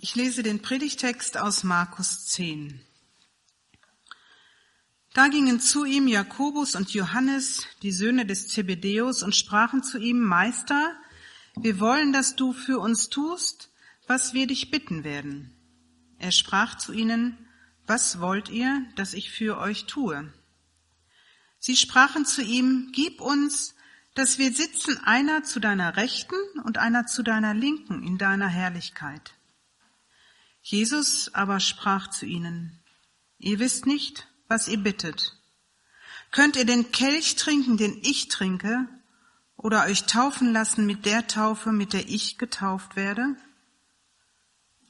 Ich lese den Predigtext aus Markus 10. Da gingen zu ihm Jakobus und Johannes, die Söhne des Zebedäus, und sprachen zu ihm, Meister, wir wollen, dass du für uns tust, was wir dich bitten werden. Er sprach zu ihnen, was wollt ihr, dass ich für euch tue? Sie sprachen zu ihm, gib uns, dass wir sitzen einer zu deiner Rechten und einer zu deiner Linken in deiner Herrlichkeit. Jesus aber sprach zu ihnen, ihr wisst nicht, was ihr bittet. Könnt ihr den Kelch trinken, den ich trinke, oder euch taufen lassen mit der Taufe, mit der ich getauft werde?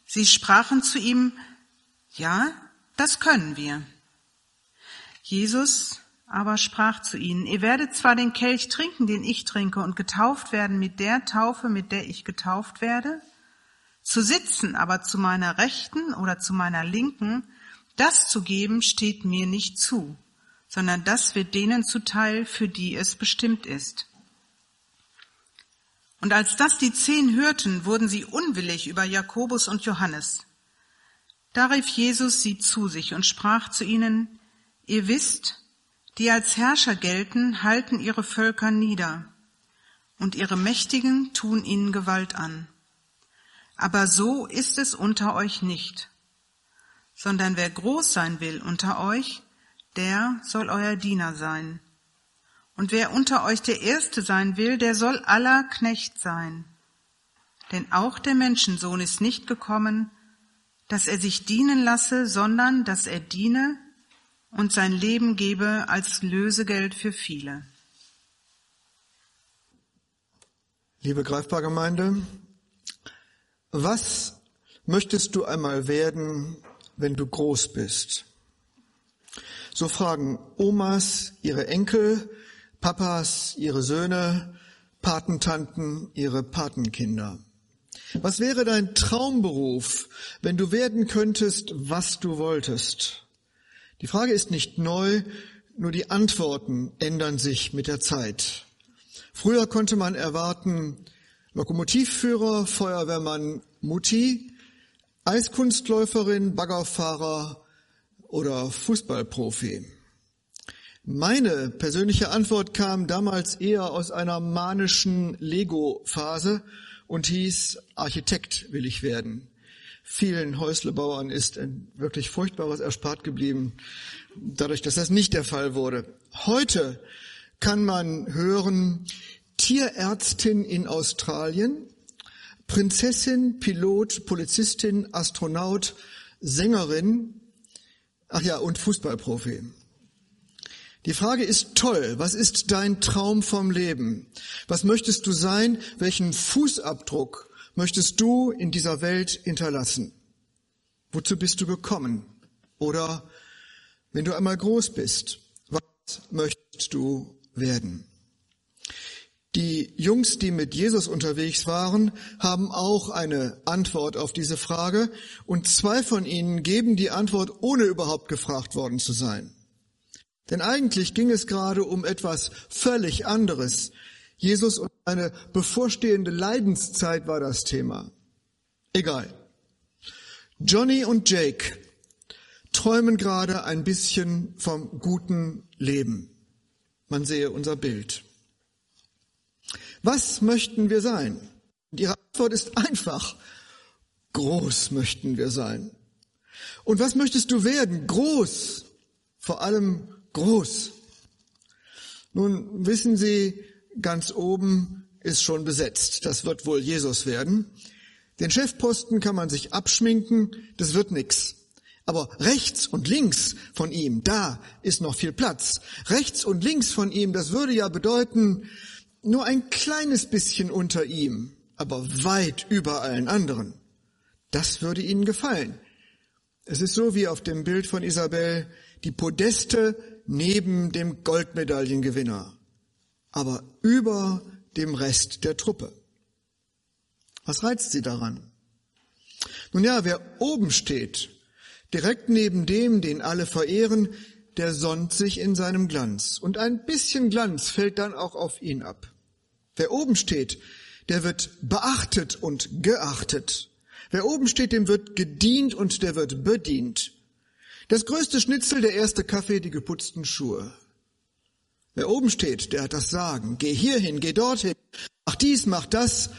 Sie sprachen zu ihm, ja, das können wir. Jesus aber sprach zu ihnen, ihr werdet zwar den Kelch trinken, den ich trinke, und getauft werden mit der Taufe, mit der ich getauft werde, zu sitzen aber zu meiner Rechten oder zu meiner Linken, das zu geben steht mir nicht zu, sondern das wird denen zuteil, für die es bestimmt ist. Und als das die zehn hörten, wurden sie unwillig über Jakobus und Johannes. Da rief Jesus sie zu sich und sprach zu ihnen, ihr wisst, die als Herrscher gelten, halten ihre Völker nieder, und ihre Mächtigen tun ihnen Gewalt an. Aber so ist es unter euch nicht, sondern wer groß sein will unter euch, der soll euer Diener sein. Und wer unter euch der Erste sein will, der soll aller Knecht sein. Denn auch der Menschensohn ist nicht gekommen, dass er sich dienen lasse, sondern dass er diene und sein Leben gebe als Lösegeld für viele. Liebe Greifbargemeinde, was möchtest du einmal werden, wenn du groß bist? So fragen Omas ihre Enkel, Papas ihre Söhne, Patentanten ihre Patenkinder. Was wäre dein Traumberuf, wenn du werden könntest, was du wolltest? Die Frage ist nicht neu, nur die Antworten ändern sich mit der Zeit. Früher konnte man erwarten, Lokomotivführer, Feuerwehrmann Mutti, Eiskunstläuferin, Baggerfahrer oder Fußballprofi. Meine persönliche Antwort kam damals eher aus einer manischen Lego-Phase und hieß, Architekt will ich werden. Vielen Häuslebauern ist ein wirklich Furchtbares erspart geblieben, dadurch, dass das nicht der Fall wurde. Heute kann man hören, Tierärztin in Australien, Prinzessin, Pilot, Polizistin, Astronaut, Sängerin, ach ja, und Fußballprofi. Die Frage ist toll. Was ist dein Traum vom Leben? Was möchtest du sein? Welchen Fußabdruck möchtest du in dieser Welt hinterlassen? Wozu bist du gekommen? Oder wenn du einmal groß bist, was möchtest du werden? Die Jungs, die mit Jesus unterwegs waren, haben auch eine Antwort auf diese Frage und zwei von ihnen geben die Antwort, ohne überhaupt gefragt worden zu sein. Denn eigentlich ging es gerade um etwas völlig anderes. Jesus und eine bevorstehende Leidenszeit war das Thema. Egal. Johnny und Jake träumen gerade ein bisschen vom guten Leben. Man sehe unser Bild. Was möchten wir sein? Und ihre Antwort ist einfach. Groß möchten wir sein. Und was möchtest du werden? Groß. Vor allem groß. Nun wissen Sie, ganz oben ist schon besetzt. Das wird wohl Jesus werden. Den Chefposten kann man sich abschminken, das wird nix. Aber rechts und links von ihm, da ist noch viel Platz. Rechts und links von ihm, das würde ja bedeuten, nur ein kleines bisschen unter ihm, aber weit über allen anderen. Das würde ihnen gefallen. Es ist so wie auf dem Bild von Isabel, die Podeste neben dem Goldmedaillengewinner, aber über dem Rest der Truppe. Was reizt sie daran? Nun ja, wer oben steht, direkt neben dem, den alle verehren, der sonnt sich in seinem Glanz. Und ein bisschen Glanz fällt dann auch auf ihn ab. Wer oben steht, der wird beachtet und geachtet. Wer oben steht, dem wird gedient und der wird bedient. Das größte Schnitzel, der erste Kaffee, die geputzten Schuhe. Wer oben steht, der hat das Sagen. Geh hierhin, geh dorthin, mach dies, mach das.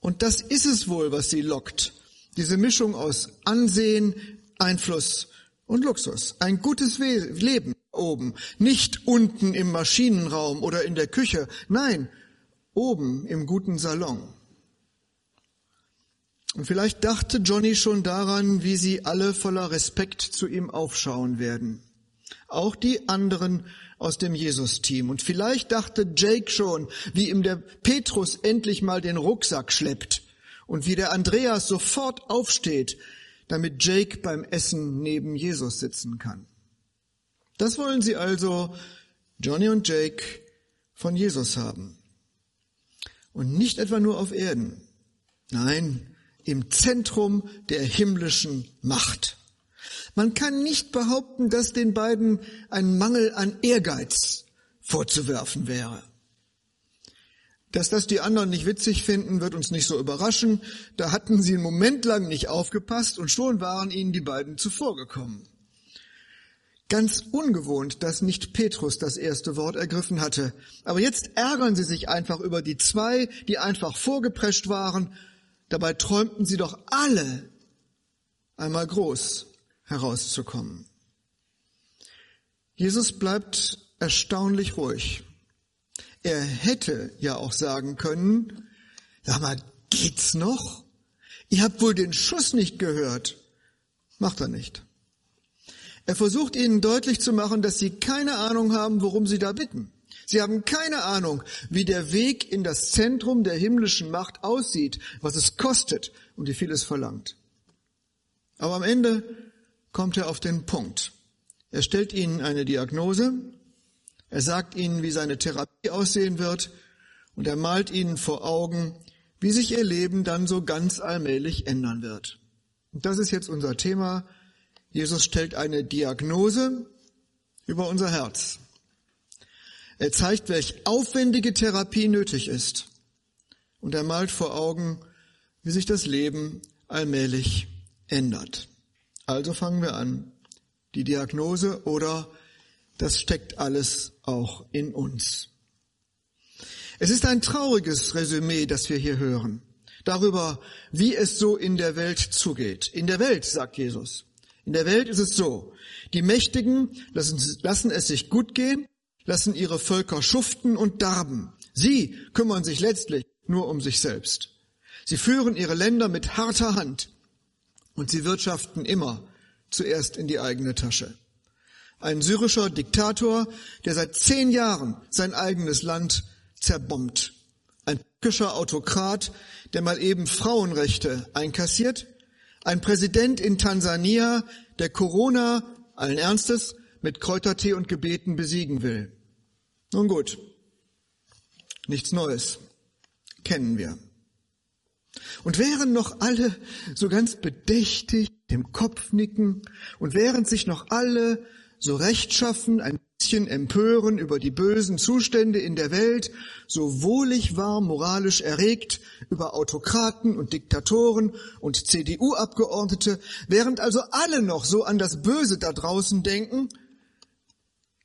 Und das ist es wohl, was sie lockt. Diese Mischung aus Ansehen, Einfluss und Luxus. Ein gutes Leben oben, nicht unten im Maschinenraum oder in der Küche, nein, oben im guten Salon. Und vielleicht dachte Johnny schon daran, wie sie alle voller Respekt zu ihm aufschauen werden. Auch die anderen aus dem Jesus-Team. Und vielleicht dachte Jake schon, wie ihm der Petrus endlich mal den Rucksack schleppt und wie der Andreas sofort aufsteht, damit Jake beim Essen neben Jesus sitzen kann. Das wollen sie also, Johnny und Jake, von Jesus haben. Und nicht etwa nur auf Erden. Nein, im Zentrum der himmlischen Macht. Man kann nicht behaupten, dass den beiden ein Mangel an Ehrgeiz vorzuwerfen wäre. Dass das die anderen nicht witzig finden, wird uns nicht so überraschen. Da hatten sie einen Moment lang nicht aufgepasst und schon waren ihnen die beiden zuvorgekommen. Ganz ungewohnt, dass nicht Petrus das erste Wort ergriffen hatte. Aber jetzt ärgern sie sich einfach über die zwei, die einfach vorgeprescht waren. Dabei träumten sie doch alle, einmal groß herauszukommen. Jesus bleibt erstaunlich ruhig. Er hätte ja auch sagen können, sag mal, geht's noch? Ihr habt wohl den Schuss nicht gehört. Macht er nicht. Er versucht ihnen deutlich zu machen, dass sie keine Ahnung haben, worum sie da bitten. Sie haben keine Ahnung, wie der Weg in das Zentrum der himmlischen Macht aussieht, was es kostet und wie viel es verlangt. Aber am Ende kommt er auf den Punkt. Er stellt ihnen eine Diagnose, er sagt ihnen, wie seine Therapie aussehen wird und er malt ihnen vor Augen, wie sich ihr Leben dann so ganz allmählich ändern wird. Und das ist jetzt unser Thema Jesus stellt eine Diagnose über unser Herz. Er zeigt, welch aufwendige Therapie nötig ist. Und er malt vor Augen, wie sich das Leben allmählich ändert. Also fangen wir an. Die Diagnose oder das steckt alles auch in uns. Es ist ein trauriges Resümee, das wir hier hören, darüber, wie es so in der Welt zugeht. In der Welt, sagt Jesus. In der Welt ist es so, die Mächtigen lassen, lassen es sich gut gehen, lassen ihre Völker schuften und darben. Sie kümmern sich letztlich nur um sich selbst. Sie führen ihre Länder mit harter Hand und sie wirtschaften immer zuerst in die eigene Tasche. Ein syrischer Diktator, der seit zehn Jahren sein eigenes Land zerbombt. Ein türkischer Autokrat, der mal eben Frauenrechte einkassiert ein Präsident in Tansania, der Corona allen Ernstes mit Kräutertee und Gebeten besiegen will. Nun gut, nichts Neues, kennen wir. Und während noch alle so ganz bedächtig dem Kopf nicken und während sich noch alle so rechtschaffen ein bisschen empören über die bösen Zustände in der Welt, so wohlig war moralisch erregt über Autokraten und Diktatoren und CDU-Abgeordnete, während also alle noch so an das Böse da draußen denken,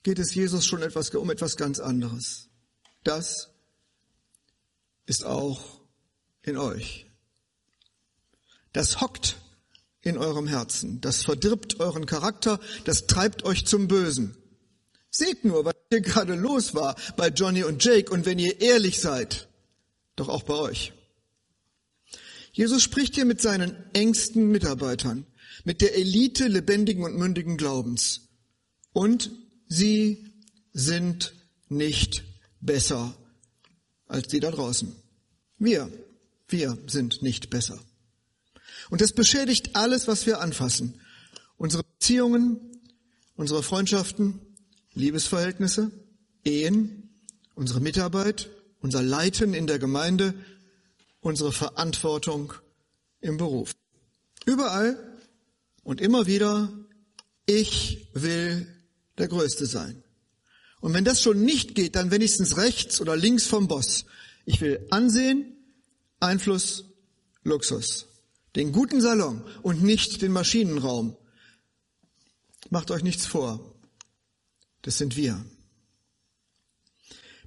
geht es Jesus schon etwas, um etwas ganz anderes. Das ist auch in euch. Das hockt in eurem Herzen. Das verdirbt euren Charakter, das treibt euch zum Bösen. Seht nur, was hier gerade los war bei Johnny und Jake und wenn ihr ehrlich seid, doch auch bei euch. Jesus spricht hier mit seinen engsten Mitarbeitern, mit der Elite lebendigen und mündigen Glaubens. Und sie sind nicht besser als die da draußen. Wir, wir sind nicht besser. Und das beschädigt alles, was wir anfassen. Unsere Beziehungen, unsere Freundschaften, Liebesverhältnisse, Ehen, unsere Mitarbeit, unser Leiten in der Gemeinde, unsere Verantwortung im Beruf. Überall und immer wieder, ich will der Größte sein. Und wenn das schon nicht geht, dann wenigstens rechts oder links vom Boss. Ich will Ansehen, Einfluss, Luxus. Den guten Salon und nicht den Maschinenraum. Macht euch nichts vor. Das sind wir.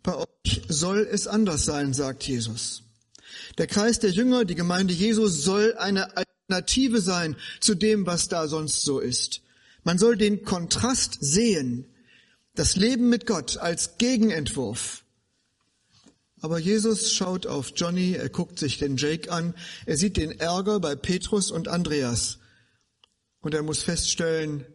Bei euch soll es anders sein, sagt Jesus. Der Kreis der Jünger, die Gemeinde Jesus soll eine Alternative sein zu dem, was da sonst so ist. Man soll den Kontrast sehen. Das Leben mit Gott als Gegenentwurf. Aber Jesus schaut auf Johnny, er guckt sich den Jake an, er sieht den Ärger bei Petrus und Andreas. Und er muss feststellen,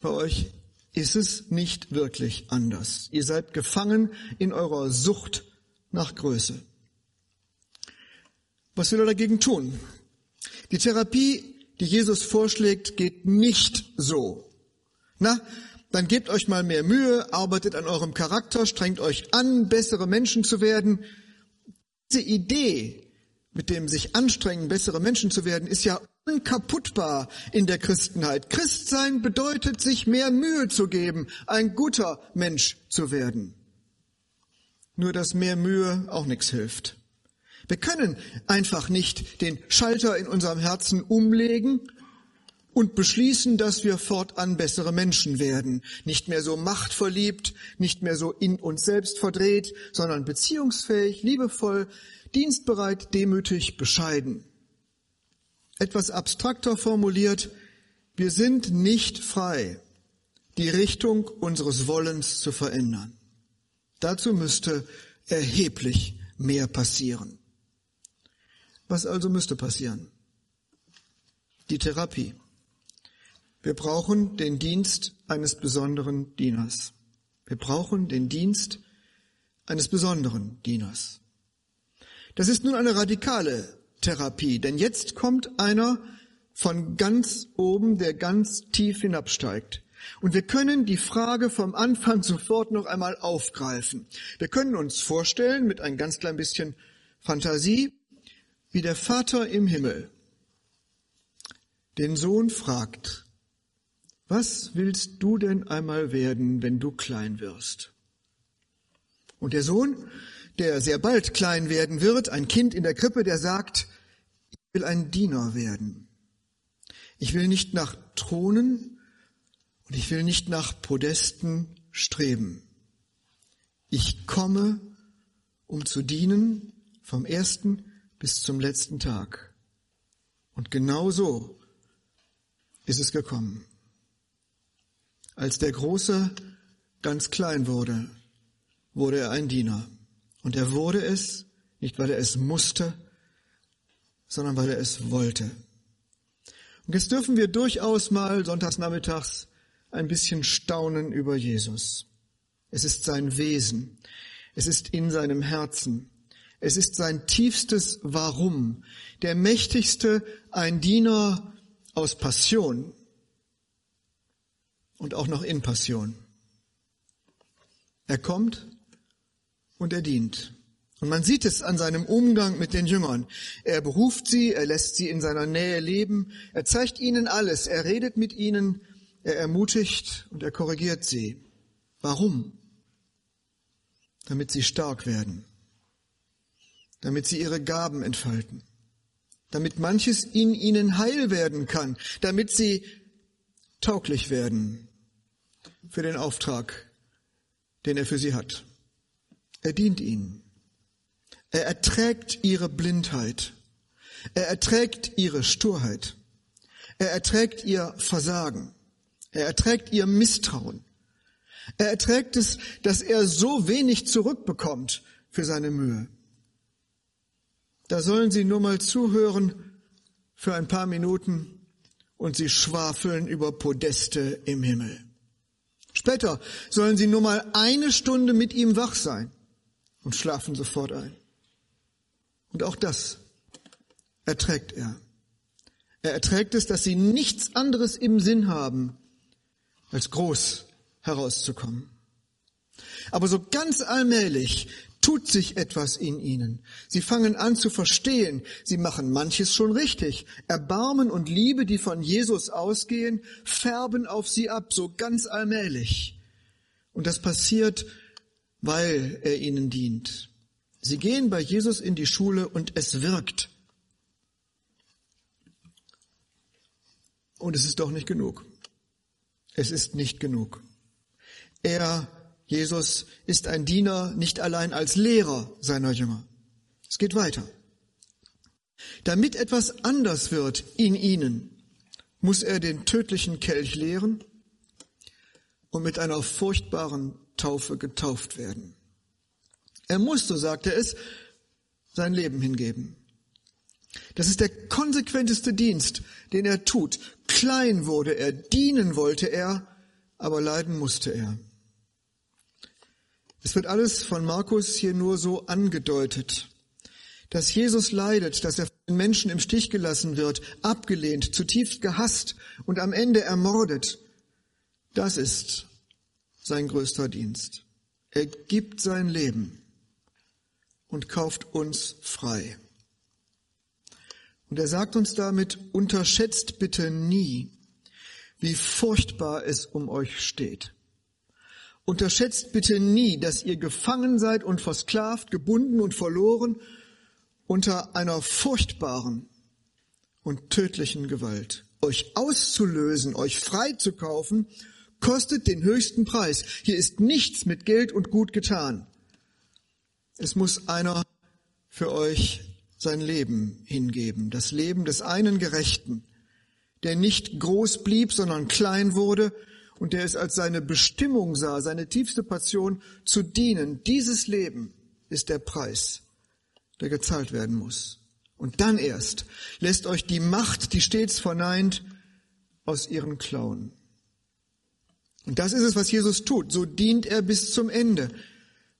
bei euch ist es nicht wirklich anders. Ihr seid gefangen in eurer Sucht nach Größe. Was will er dagegen tun? Die Therapie, die Jesus vorschlägt, geht nicht so. Na, dann gebt euch mal mehr Mühe, arbeitet an eurem Charakter, strengt euch an, bessere Menschen zu werden. Diese Idee, mit dem sich anstrengen, bessere Menschen zu werden, ist ja unkaputtbar in der Christenheit. Christsein bedeutet, sich mehr Mühe zu geben, ein guter Mensch zu werden. Nur dass mehr Mühe auch nichts hilft. Wir können einfach nicht den Schalter in unserem Herzen umlegen und beschließen, dass wir fortan bessere Menschen werden. Nicht mehr so machtverliebt, nicht mehr so in uns selbst verdreht, sondern beziehungsfähig, liebevoll, dienstbereit, demütig, bescheiden. Etwas abstrakter formuliert, wir sind nicht frei, die Richtung unseres Wollens zu verändern. Dazu müsste erheblich mehr passieren. Was also müsste passieren? Die Therapie. Wir brauchen den Dienst eines besonderen Dieners. Wir brauchen den Dienst eines besonderen Dieners. Das ist nun eine radikale Therapie, denn jetzt kommt einer von ganz oben, der ganz tief hinabsteigt. Und wir können die Frage vom Anfang sofort noch einmal aufgreifen. Wir können uns vorstellen, mit ein ganz klein bisschen Fantasie, wie der Vater im Himmel den Sohn fragt, was willst du denn einmal werden, wenn du klein wirst? Und der Sohn, der sehr bald klein werden wird, ein Kind in der Krippe, der sagt, ich will ein Diener werden. Ich will nicht nach Thronen und ich will nicht nach Podesten streben. Ich komme, um zu dienen vom ersten bis zum letzten Tag. Und genau so ist es gekommen. Als der Große ganz klein wurde, wurde er ein Diener. Und er wurde es, nicht weil er es musste, sondern weil er es wollte. Und jetzt dürfen wir durchaus mal sonntagsnachmittags ein bisschen staunen über Jesus. Es ist sein Wesen. Es ist in seinem Herzen. Es ist sein tiefstes Warum. Der mächtigste, ein Diener aus Passion und auch noch in Passion. Er kommt und er dient. Und man sieht es an seinem Umgang mit den Jüngern. Er beruft sie, er lässt sie in seiner Nähe leben, er zeigt ihnen alles, er redet mit ihnen, er ermutigt und er korrigiert sie. Warum? Damit sie stark werden damit sie ihre Gaben entfalten, damit manches in ihnen heil werden kann, damit sie tauglich werden für den Auftrag, den er für sie hat. Er dient ihnen. Er erträgt ihre Blindheit. Er erträgt ihre Sturheit. Er erträgt ihr Versagen. Er erträgt ihr Misstrauen. Er erträgt es, dass er so wenig zurückbekommt für seine Mühe. Da sollen Sie nur mal zuhören für ein paar Minuten und Sie schwafeln über Podeste im Himmel. Später sollen Sie nur mal eine Stunde mit ihm wach sein und schlafen sofort ein. Und auch das erträgt er. Er erträgt es, dass Sie nichts anderes im Sinn haben, als groß herauszukommen. Aber so ganz allmählich tut sich etwas in ihnen. Sie fangen an zu verstehen. Sie machen manches schon richtig. Erbarmen und Liebe, die von Jesus ausgehen, färben auf sie ab, so ganz allmählich. Und das passiert, weil er ihnen dient. Sie gehen bei Jesus in die Schule und es wirkt. Und es ist doch nicht genug. Es ist nicht genug. Er, Jesus, ist ein Diener nicht allein als Lehrer seiner Jünger. Es geht weiter. Damit etwas anders wird in ihnen, muss er den tödlichen Kelch leeren und mit einer furchtbaren Taufe getauft werden. Er muss, so sagt er es, sein Leben hingeben. Das ist der konsequenteste Dienst, den er tut. Klein wurde er, dienen wollte er, aber leiden musste er. Es wird alles von Markus hier nur so angedeutet, dass Jesus leidet, dass er von den Menschen im Stich gelassen wird, abgelehnt, zutiefst gehasst und am Ende ermordet. Das ist sein größter Dienst. Er gibt sein Leben und kauft uns frei. Und er sagt uns damit, unterschätzt bitte nie, wie furchtbar es um euch steht. Unterschätzt bitte nie, dass ihr gefangen seid und versklavt, gebunden und verloren unter einer furchtbaren und tödlichen Gewalt. Euch auszulösen, euch frei zu kaufen, kostet den höchsten Preis. Hier ist nichts mit Geld und Gut getan. Es muss einer für euch sein Leben hingeben, das Leben des einen Gerechten, der nicht groß blieb, sondern klein wurde und der es als seine Bestimmung sah, seine tiefste Passion zu dienen. Dieses Leben ist der Preis, der gezahlt werden muss. Und dann erst lässt euch die Macht, die stets verneint, aus ihren Klauen. Und das ist es, was Jesus tut. So dient er bis zum Ende.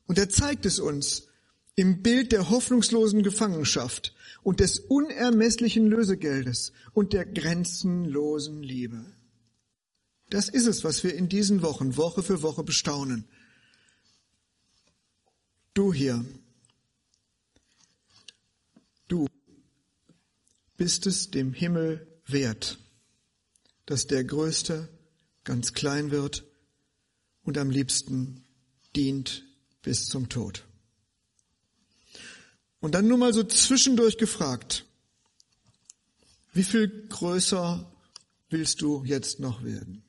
Und er zeigt es uns im Bild der hoffnungslosen Gefangenschaft und des unermesslichen Lösegeldes und der grenzenlosen Liebe. Das ist es, was wir in diesen Wochen, Woche für Woche bestaunen. Du hier, du bist es dem Himmel wert, dass der Größte ganz klein wird und am liebsten dient bis zum Tod. Und dann nur mal so zwischendurch gefragt, wie viel größer willst du jetzt noch werden?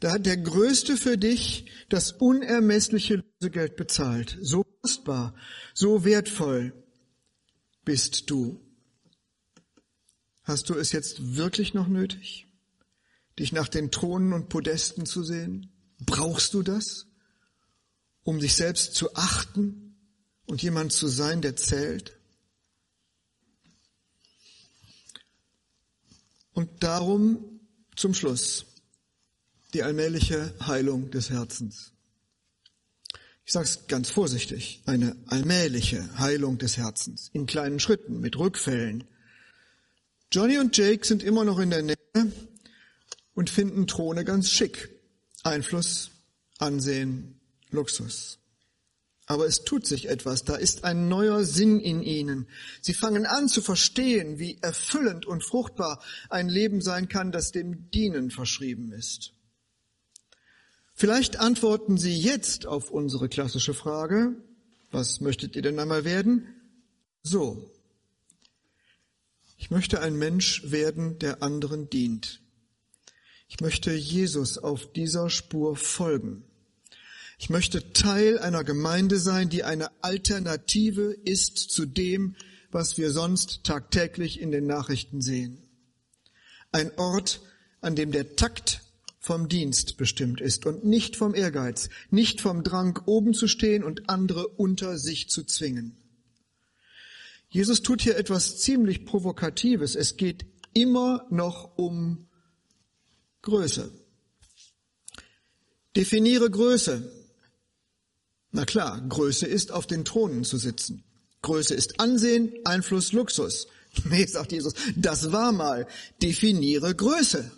Da hat der Größte für dich das unermessliche Lösegeld bezahlt. So kostbar, so wertvoll bist du. Hast du es jetzt wirklich noch nötig, dich nach den Thronen und Podesten zu sehen? Brauchst du das, um dich selbst zu achten und jemand zu sein, der zählt. Und darum zum Schluss die allmähliche Heilung des Herzens. Ich sage es ganz vorsichtig, eine allmähliche Heilung des Herzens, in kleinen Schritten, mit Rückfällen. Johnny und Jake sind immer noch in der Nähe und finden Throne ganz schick. Einfluss, Ansehen, Luxus. Aber es tut sich etwas, da ist ein neuer Sinn in ihnen. Sie fangen an zu verstehen, wie erfüllend und fruchtbar ein Leben sein kann, das dem Dienen verschrieben ist. Vielleicht antworten Sie jetzt auf unsere klassische Frage, was möchtet ihr denn einmal werden? So, ich möchte ein Mensch werden, der anderen dient. Ich möchte Jesus auf dieser Spur folgen. Ich möchte Teil einer Gemeinde sein, die eine Alternative ist zu dem, was wir sonst tagtäglich in den Nachrichten sehen. Ein Ort, an dem der Takt vom Dienst bestimmt ist und nicht vom Ehrgeiz, nicht vom Drang, oben zu stehen und andere unter sich zu zwingen. Jesus tut hier etwas ziemlich Provokatives. Es geht immer noch um Größe. Definiere Größe. Na klar, Größe ist auf den Thronen zu sitzen. Größe ist Ansehen, Einfluss, Luxus. Nee, sagt Jesus, das war mal. Definiere Größe.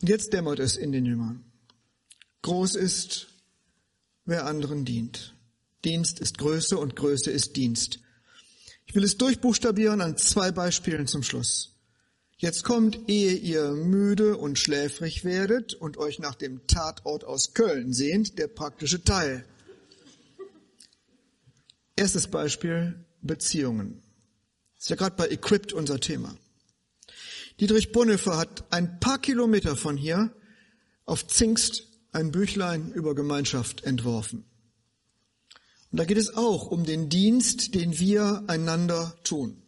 Und jetzt dämmert es in den Jüngern. Groß ist, wer anderen dient. Dienst ist Größe und Größe ist Dienst. Ich will es durchbuchstabieren an zwei Beispielen zum Schluss. Jetzt kommt, ehe ihr müde und schläfrig werdet und euch nach dem Tatort aus Köln sehnt, der praktische Teil. Erstes Beispiel, Beziehungen. ist ja gerade bei Equipped unser Thema. Dietrich Bonhoeffer hat ein paar Kilometer von hier auf Zingst ein Büchlein über Gemeinschaft entworfen. Und da geht es auch um den Dienst, den wir einander tun.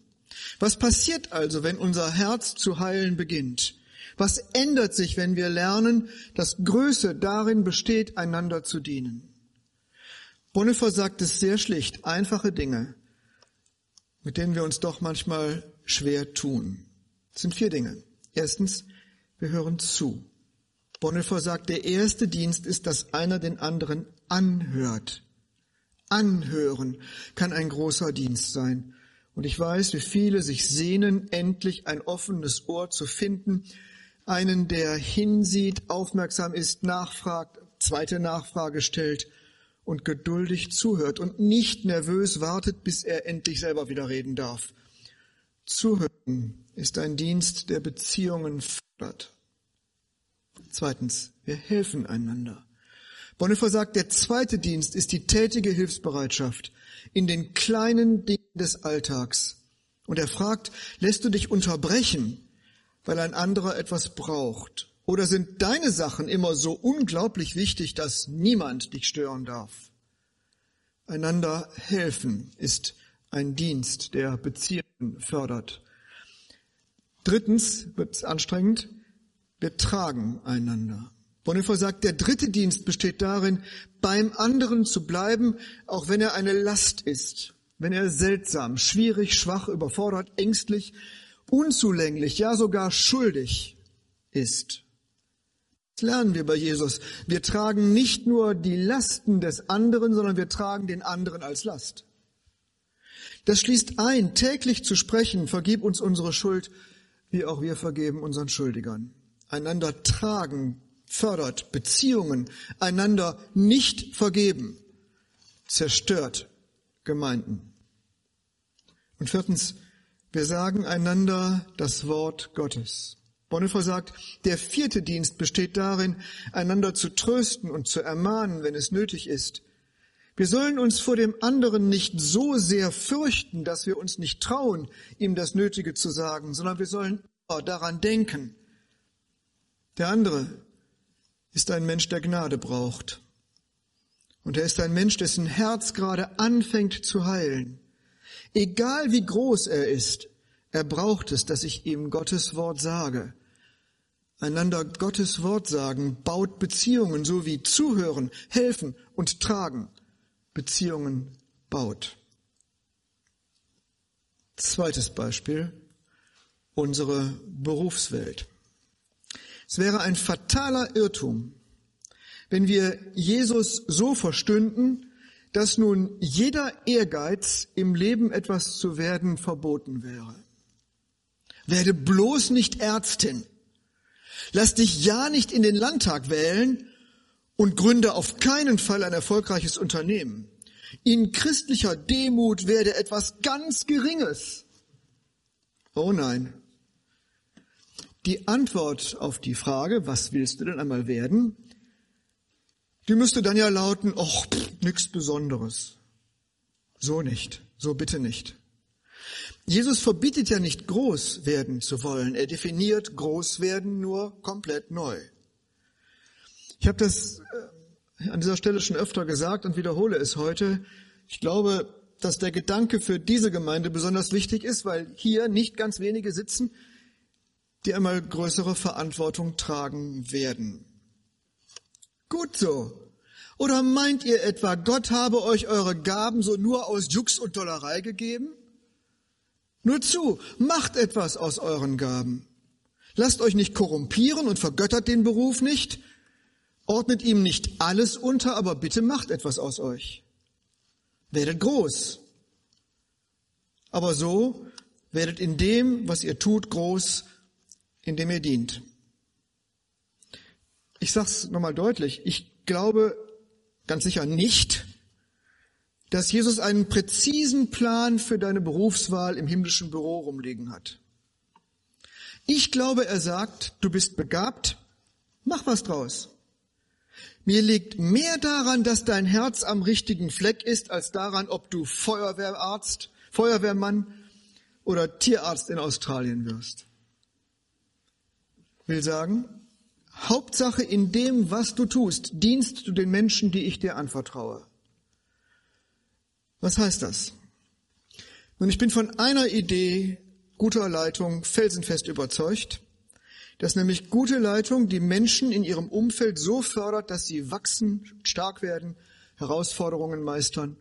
Was passiert also, wenn unser Herz zu heilen beginnt? Was ändert sich, wenn wir lernen, dass Größe darin besteht, einander zu dienen? Bonhoeffer sagt es sehr schlicht, einfache Dinge, mit denen wir uns doch manchmal schwer tun. Es sind vier Dinge. Erstens, wir hören zu. Bonhoeffer sagt, der erste Dienst ist, dass einer den anderen anhört. Anhören kann ein großer Dienst sein. Und ich weiß, wie viele sich sehnen, endlich ein offenes Ohr zu finden, einen, der hinsieht, aufmerksam ist, nachfragt, zweite Nachfrage stellt und geduldig zuhört und nicht nervös wartet, bis er endlich selber wieder reden darf. Zuhören ist ein Dienst, der Beziehungen fördert. Zweitens, wir helfen einander. Bonhoeffer sagt, der zweite Dienst ist die tätige Hilfsbereitschaft in den kleinen Dingen des Alltags. Und er fragt, lässt du dich unterbrechen, weil ein anderer etwas braucht? Oder sind deine Sachen immer so unglaublich wichtig, dass niemand dich stören darf? Einander helfen ist ein Dienst, der Beziehungen fördert. Drittens wird es anstrengend, wir tragen einander. Bonhoeffer sagt, der dritte Dienst besteht darin, beim anderen zu bleiben, auch wenn er eine Last ist, wenn er seltsam, schwierig, schwach, überfordert, ängstlich, unzulänglich, ja sogar schuldig ist. Das lernen wir bei Jesus. Wir tragen nicht nur die Lasten des anderen, sondern wir tragen den anderen als Last. Das schließt ein, täglich zu sprechen, vergib uns unsere Schuld, wie auch wir vergeben unseren Schuldigern einander tragen, fördert, Beziehungen, einander nicht vergeben, zerstört Gemeinden. Und viertens, wir sagen einander das Wort Gottes. Bonhoeffer sagt, der vierte Dienst besteht darin, einander zu trösten und zu ermahnen, wenn es nötig ist. Wir sollen uns vor dem anderen nicht so sehr fürchten, dass wir uns nicht trauen, ihm das Nötige zu sagen, sondern wir sollen daran denken, der andere ist ein Mensch, der Gnade braucht. Und er ist ein Mensch, dessen Herz gerade anfängt zu heilen. Egal wie groß er ist, er braucht es, dass ich ihm Gottes Wort sage. Einander Gottes Wort sagen baut Beziehungen, so wie zuhören, helfen und tragen Beziehungen baut. Zweites Beispiel, unsere Berufswelt. Es wäre ein fataler Irrtum, wenn wir Jesus so verstünden, dass nun jeder Ehrgeiz, im Leben etwas zu werden, verboten wäre. Werde bloß nicht Ärztin. Lass dich ja nicht in den Landtag wählen und gründe auf keinen Fall ein erfolgreiches Unternehmen. In christlicher Demut werde etwas ganz Geringes. Oh nein, die Antwort auf die Frage, was willst du denn einmal werden, die müsste dann ja lauten, ach, nichts Besonderes. So nicht, so bitte nicht. Jesus verbietet ja nicht groß werden zu wollen. Er definiert groß werden nur komplett neu. Ich habe das äh, an dieser Stelle schon öfter gesagt und wiederhole es heute. Ich glaube, dass der Gedanke für diese Gemeinde besonders wichtig ist, weil hier nicht ganz wenige sitzen, die einmal größere Verantwortung tragen werden. Gut so. Oder meint ihr etwa, Gott habe euch eure Gaben so nur aus Jux und Dollerei gegeben? Nur zu, macht etwas aus euren Gaben. Lasst euch nicht korrumpieren und vergöttert den Beruf nicht. Ordnet ihm nicht alles unter, aber bitte macht etwas aus euch. Werdet groß. Aber so werdet in dem, was ihr tut, groß indem ihr dient. Ich sage es nochmal deutlich, ich glaube ganz sicher nicht, dass Jesus einen präzisen Plan für deine Berufswahl im himmlischen Büro rumliegen hat. Ich glaube, er sagt, du bist begabt, mach was draus. Mir liegt mehr daran, dass dein Herz am richtigen Fleck ist, als daran, ob du Feuerwehrarzt, Feuerwehrmann oder Tierarzt in Australien wirst. will sagen, Hauptsache in dem, was du tust, dienst du den Menschen, die ich dir anvertraue. Was heißt das? Nun, ich bin von einer Idee guter Leitung felsenfest überzeugt, dass nämlich gute Leitung die Menschen in ihrem Umfeld so fördert, dass sie wachsen, stark werden, Herausforderungen meistern.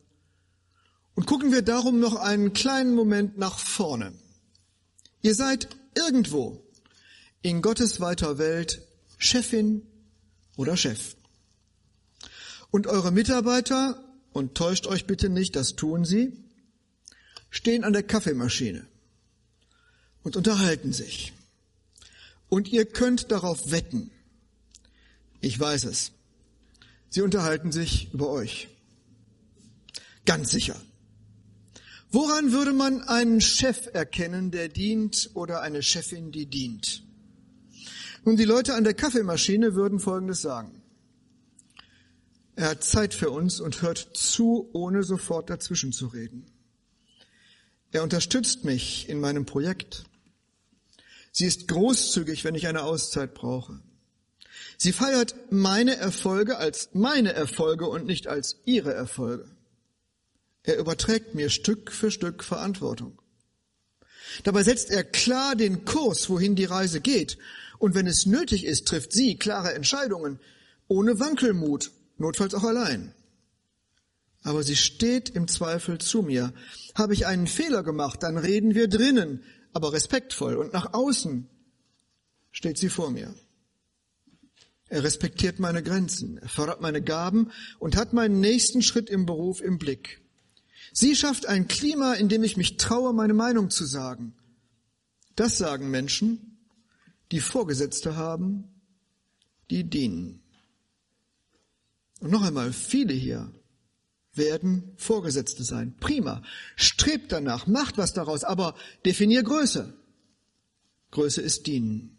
Und gucken wir darum noch einen kleinen Moment nach vorne. Ihr seid irgendwo in Gottes weiter Welt Chefin oder Chef. Und eure Mitarbeiter, und täuscht euch bitte nicht, das tun sie, stehen an der Kaffeemaschine und unterhalten sich. Und ihr könnt darauf wetten, ich weiß es, sie unterhalten sich über euch. Ganz sicher. Woran würde man einen Chef erkennen, der dient oder eine Chefin, die dient? Nun, die Leute an der Kaffeemaschine würden Folgendes sagen. Er hat Zeit für uns und hört zu, ohne sofort dazwischen zu reden. Er unterstützt mich in meinem Projekt. Sie ist großzügig, wenn ich eine Auszeit brauche. Sie feiert meine Erfolge als meine Erfolge und nicht als ihre Erfolge. Er überträgt mir Stück für Stück Verantwortung. Dabei setzt er klar den Kurs, wohin die Reise geht. Und wenn es nötig ist, trifft sie klare Entscheidungen, ohne Wankelmut, notfalls auch allein. Aber sie steht im Zweifel zu mir. Habe ich einen Fehler gemacht, dann reden wir drinnen, aber respektvoll. Und nach außen steht sie vor mir. Er respektiert meine Grenzen, er fördert meine Gaben und hat meinen nächsten Schritt im Beruf im Blick. Sie schafft ein Klima, in dem ich mich traue, meine Meinung zu sagen. Das sagen Menschen, die Vorgesetzte haben, die dienen. Und noch einmal, viele hier werden Vorgesetzte sein. Prima. Strebt danach, macht was daraus, aber definier Größe. Größe ist dienen.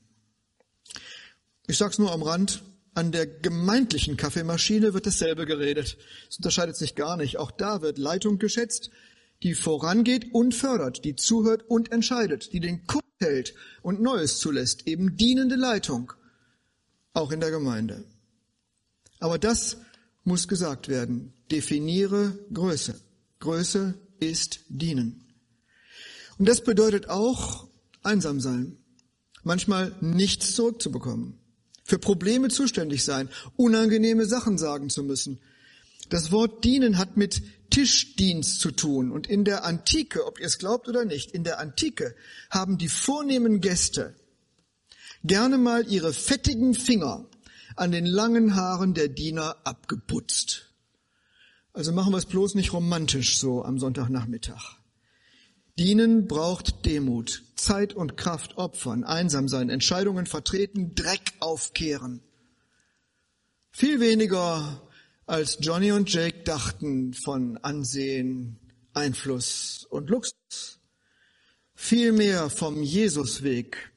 Ich sag's nur am Rand, an der gemeindlichen Kaffeemaschine wird dasselbe geredet. Es unterscheidet sich gar nicht. Auch da wird Leitung geschätzt, die vorangeht und fördert, die zuhört und entscheidet, die den Kurs hält und Neues zulässt, eben dienende Leitung, auch in der Gemeinde. Aber das muss gesagt werden. Definiere Größe. Größe ist dienen. Und das bedeutet auch einsam sein. Manchmal nichts zurückzubekommen. Für Probleme zuständig sein. Unangenehme Sachen sagen zu müssen. Das Wort dienen hat mit Tischdienst zu tun. Und in der Antike, ob ihr es glaubt oder nicht, in der Antike haben die vornehmen Gäste gerne mal ihre fettigen Finger an den langen Haaren der Diener abgeputzt. Also machen wir es bloß nicht romantisch so am Sonntagnachmittag. Dienen braucht Demut, Zeit und Kraft opfern, einsam sein, Entscheidungen vertreten, Dreck aufkehren. Viel weniger als Johnny und Jake dachten von Ansehen, Einfluss und Luxus. Viel mehr vom Jesusweg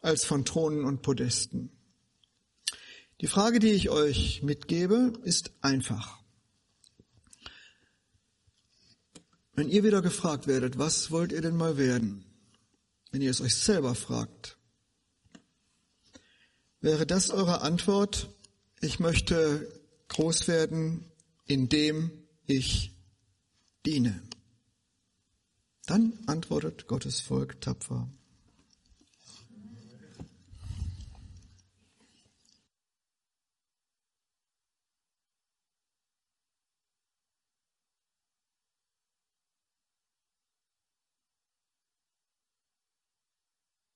als von Thronen und Podesten. Die Frage, die ich euch mitgebe, ist einfach. Wenn ihr wieder gefragt werdet, was wollt ihr denn mal werden? Wenn ihr es euch selber fragt, wäre das eure Antwort, ich möchte groß werden, indem ich diene. Dann antwortet Gottes Volk tapfer.